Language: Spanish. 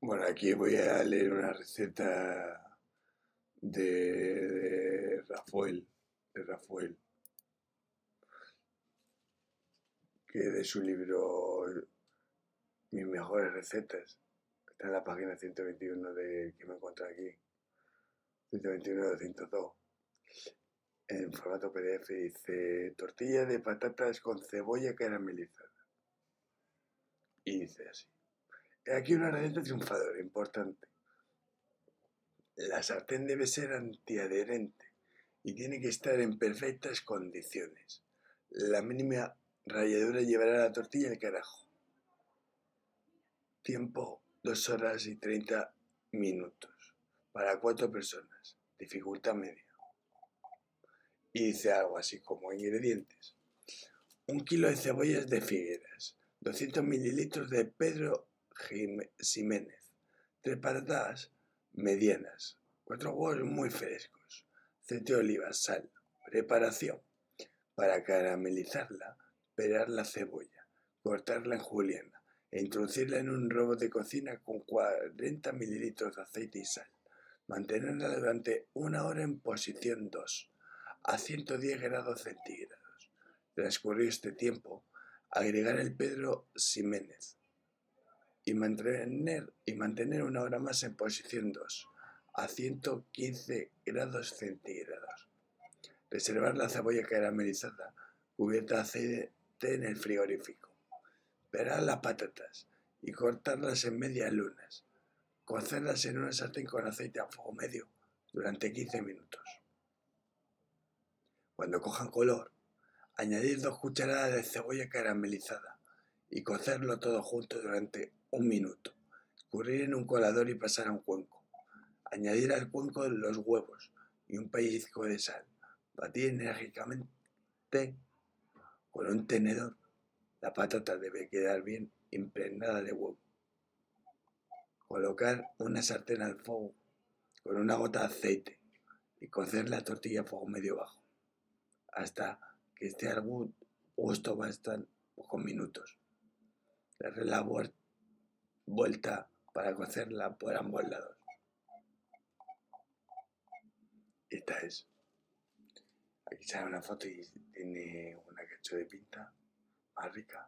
Bueno, aquí voy a leer una receta de, Rafael, de Rafael, que de su libro Mis mejores recetas, está en la página 121 de que me encuentro aquí, 121 de 102. En formato PDF dice tortilla de patatas con cebolla caramelizada. Y dice así. Aquí una receta triunfadora, importante. La sartén debe ser antiadherente y tiene que estar en perfectas condiciones. La mínima ralladura llevará la tortilla al carajo. Tiempo 2 horas y 30 minutos para cuatro personas. Dificultad media. Y dice algo así como ingredientes. Un kilo de cebollas de figueras, 200 mililitros de Pedro Jiménez. Tres patatas medianas. Cuatro huevos muy frescos. Aceite de oliva, sal. Preparación. Para caramelizarla, pelar la cebolla, cortarla en juliana e introducirla en un robot de cocina con 40 mililitros de aceite y sal. Mantenerla durante una hora en posición 2, a 110 grados centígrados. Transcurrido este tiempo, agregar el Pedro Ximénez, y mantener, una hora más en posición 2 a 115 grados centígrados. Reservar la cebolla caramelizada cubierta de aceite en el frigorífico. Pelar las patatas y cortarlas en medias lunas. Cocerlas en una sartén con aceite a fuego medio durante 15 minutos. Cuando cojan color, añadir dos cucharadas de cebolla caramelizada y cocerlo todo junto durante un minuto. Escurrir en un colador y pasar a un cuenco. Añadir al cuenco los huevos y un pellizco de sal. Batir enérgicamente con un tenedor. La patata debe quedar bien impregnada de huevo. Colocar una sartén al fuego con una gota de aceite y cocer la tortilla a fuego medio bajo hasta que esté al gusto bastan pocos minutos. Darle la vuelta para cocerla por ambos lados. Esta es. Aquí sale una foto y tiene una cacho de pinta más rica.